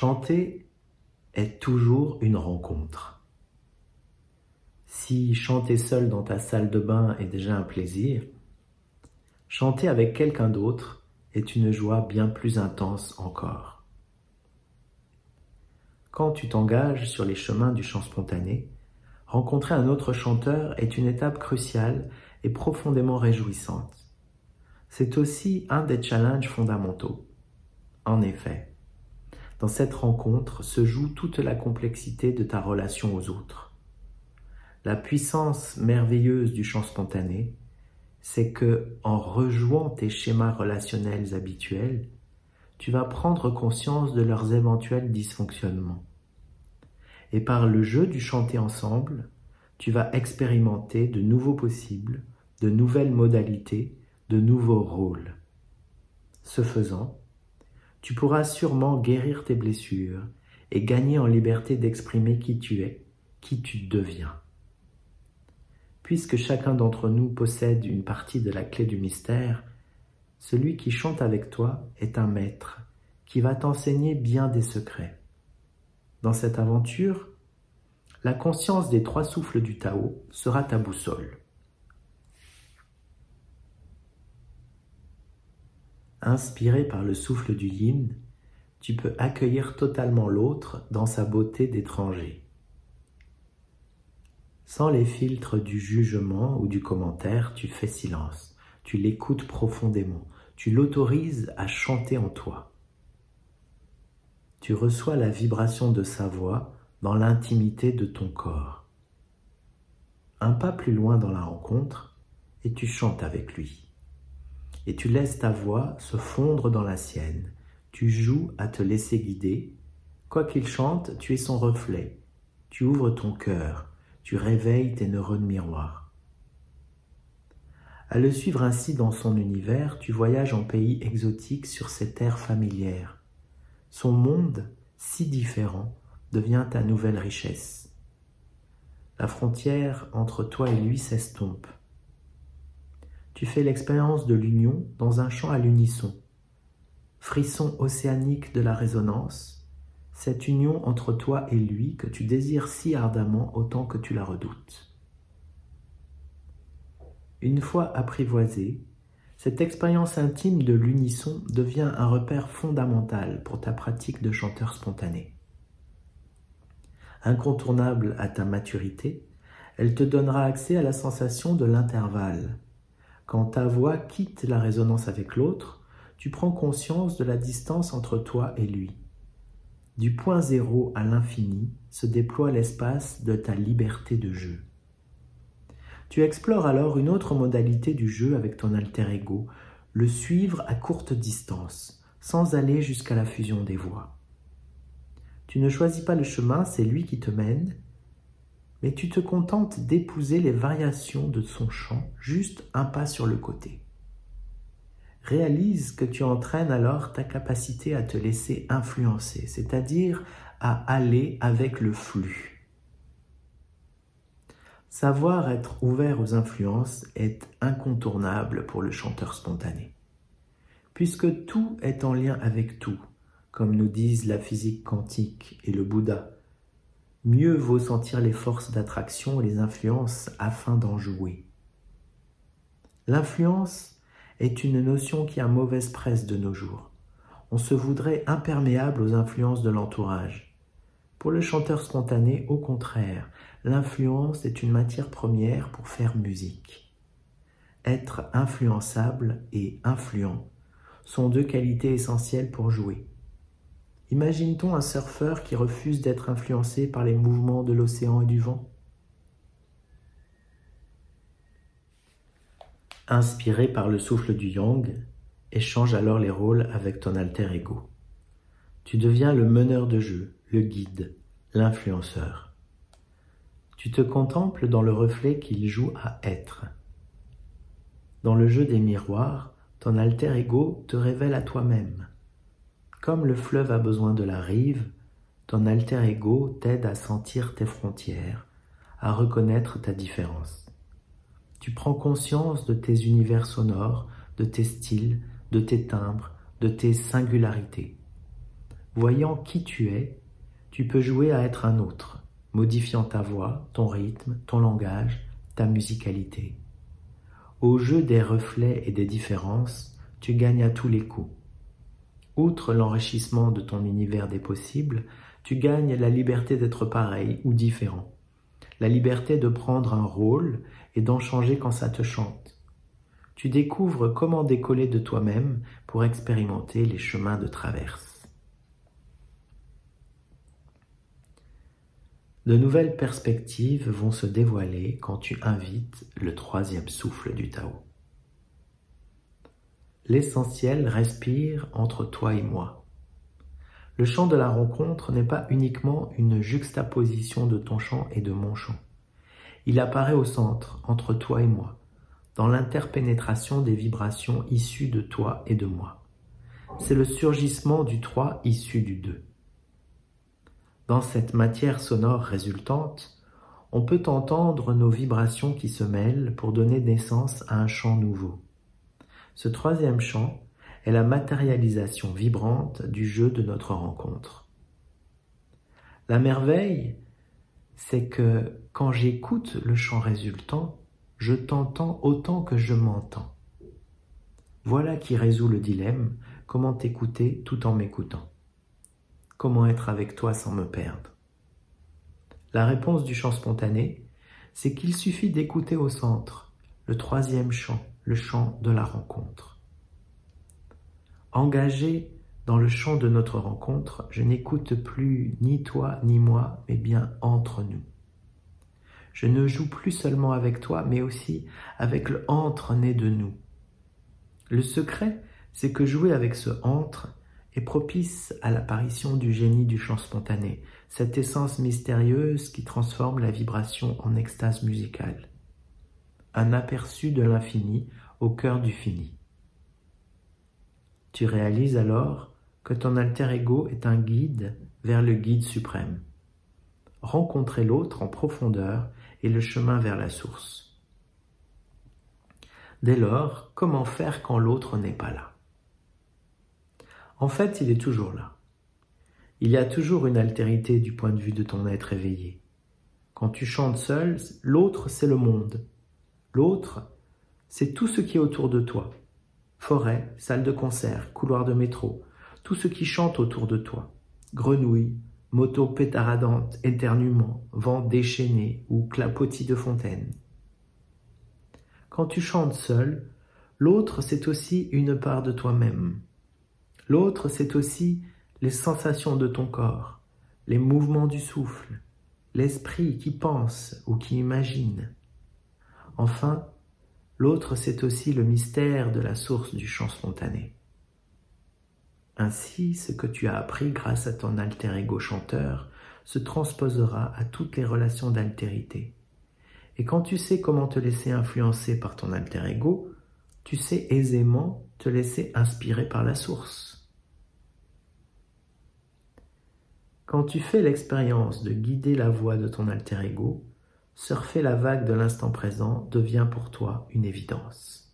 Chanter est toujours une rencontre. Si chanter seul dans ta salle de bain est déjà un plaisir, chanter avec quelqu'un d'autre est une joie bien plus intense encore. Quand tu t'engages sur les chemins du chant spontané, rencontrer un autre chanteur est une étape cruciale et profondément réjouissante. C'est aussi un des challenges fondamentaux. En effet, dans cette rencontre se joue toute la complexité de ta relation aux autres. La puissance merveilleuse du chant spontané, c'est que, en rejouant tes schémas relationnels habituels, tu vas prendre conscience de leurs éventuels dysfonctionnements. Et par le jeu du chanter ensemble, tu vas expérimenter de nouveaux possibles, de nouvelles modalités, de nouveaux rôles. Ce faisant, tu pourras sûrement guérir tes blessures et gagner en liberté d'exprimer qui tu es, qui tu deviens. Puisque chacun d'entre nous possède une partie de la clé du mystère, celui qui chante avec toi est un maître qui va t'enseigner bien des secrets. Dans cette aventure, la conscience des trois souffles du Tao sera ta boussole. Inspiré par le souffle du yin, tu peux accueillir totalement l'autre dans sa beauté d'étranger. Sans les filtres du jugement ou du commentaire, tu fais silence, tu l'écoutes profondément, tu l'autorises à chanter en toi. Tu reçois la vibration de sa voix dans l'intimité de ton corps. Un pas plus loin dans la rencontre, et tu chantes avec lui et tu laisses ta voix se fondre dans la sienne. Tu joues à te laisser guider. Quoi qu'il chante, tu es son reflet. Tu ouvres ton cœur, tu réveilles tes neurones miroirs. À le suivre ainsi dans son univers, tu voyages en pays exotique sur ses terres familières. Son monde, si différent, devient ta nouvelle richesse. La frontière entre toi et lui s'estompe tu fais l'expérience de l'union dans un chant à l'unisson. Frisson océanique de la résonance, cette union entre toi et lui que tu désires si ardemment autant que tu la redoutes. Une fois apprivoisée, cette expérience intime de l'unisson devient un repère fondamental pour ta pratique de chanteur spontané. Incontournable à ta maturité, elle te donnera accès à la sensation de l'intervalle, quand ta voix quitte la résonance avec l'autre, tu prends conscience de la distance entre toi et lui. Du point zéro à l'infini se déploie l'espace de ta liberté de jeu. Tu explores alors une autre modalité du jeu avec ton alter ego, le suivre à courte distance, sans aller jusqu'à la fusion des voix. Tu ne choisis pas le chemin, c'est lui qui te mène, mais tu te contentes d'épouser les variations de son chant, juste un pas sur le côté. Réalise que tu entraînes alors ta capacité à te laisser influencer, c'est-à-dire à aller avec le flux. Savoir être ouvert aux influences est incontournable pour le chanteur spontané. Puisque tout est en lien avec tout, comme nous disent la physique quantique et le Bouddha, mieux vaut sentir les forces d'attraction et les influences afin d'en jouer. L'influence est une notion qui a mauvaise presse de nos jours. On se voudrait imperméable aux influences de l'entourage. Pour le chanteur spontané, au contraire, l'influence est une matière première pour faire musique. Être influençable et influent sont deux qualités essentielles pour jouer. Imagine-t-on un surfeur qui refuse d'être influencé par les mouvements de l'océan et du vent? Inspiré par le souffle du yang, échange alors les rôles avec ton alter ego. Tu deviens le meneur de jeu, le guide, l'influenceur. Tu te contemples dans le reflet qu'il joue à être. Dans le jeu des miroirs, ton alter ego te révèle à toi-même. Comme le fleuve a besoin de la rive, ton alter ego t'aide à sentir tes frontières, à reconnaître ta différence. Tu prends conscience de tes univers sonores, de tes styles, de tes timbres, de tes singularités. voyant qui tu es, tu peux jouer à être un autre, modifiant ta voix, ton rythme, ton langage, ta musicalité. Au jeu des reflets et des différences, tu gagnes à tous les coups. Outre l'enrichissement de ton univers des possibles, tu gagnes la liberté d'être pareil ou différent, la liberté de prendre un rôle et d'en changer quand ça te chante. Tu découvres comment décoller de toi-même pour expérimenter les chemins de traverse. De nouvelles perspectives vont se dévoiler quand tu invites le troisième souffle du Tao. L'essentiel respire entre toi et moi. Le chant de la rencontre n'est pas uniquement une juxtaposition de ton chant et de mon chant. Il apparaît au centre, entre toi et moi, dans l'interpénétration des vibrations issues de toi et de moi. C'est le surgissement du trois issu du deux. Dans cette matière sonore résultante, on peut entendre nos vibrations qui se mêlent pour donner naissance à un chant nouveau. Ce troisième chant est la matérialisation vibrante du jeu de notre rencontre. La merveille, c'est que quand j'écoute le chant résultant, je t'entends autant que je m'entends. Voilà qui résout le dilemme, comment t'écouter tout en m'écoutant. Comment être avec toi sans me perdre? La réponse du chant spontané, c'est qu'il suffit d'écouter au centre le troisième chant, le chant de la rencontre. Engagé dans le chant de notre rencontre, je n'écoute plus ni toi ni moi, mais bien entre nous. Je ne joue plus seulement avec toi, mais aussi avec le entre né de nous. Le secret, c'est que jouer avec ce entre est propice à l'apparition du génie du chant spontané, cette essence mystérieuse qui transforme la vibration en extase musicale. Un aperçu de l'infini au cœur du fini. Tu réalises alors que ton alter ego est un guide vers le guide suprême. Rencontrer l'autre en profondeur est le chemin vers la source. Dès lors, comment faire quand l'autre n'est pas là? En fait, il est toujours là. Il y a toujours une altérité du point de vue de ton être éveillé. Quand tu chantes seul, l'autre, c'est le monde. L'autre, c'est tout ce qui est autour de toi. Forêt, salle de concert, couloir de métro, tout ce qui chante autour de toi. Grenouilles, moto pétaradante, éternuement, vent déchaîné ou clapotis de fontaine. Quand tu chantes seul, l'autre, c'est aussi une part de toi-même. L'autre, c'est aussi les sensations de ton corps, les mouvements du souffle, l'esprit qui pense ou qui imagine. Enfin, l'autre, c'est aussi le mystère de la source du chant spontané. Ainsi, ce que tu as appris grâce à ton alter ego chanteur se transposera à toutes les relations d'altérité. Et quand tu sais comment te laisser influencer par ton alter ego, tu sais aisément te laisser inspirer par la source. Quand tu fais l'expérience de guider la voix de ton alter ego, surfer la vague de l'instant présent devient pour toi une évidence.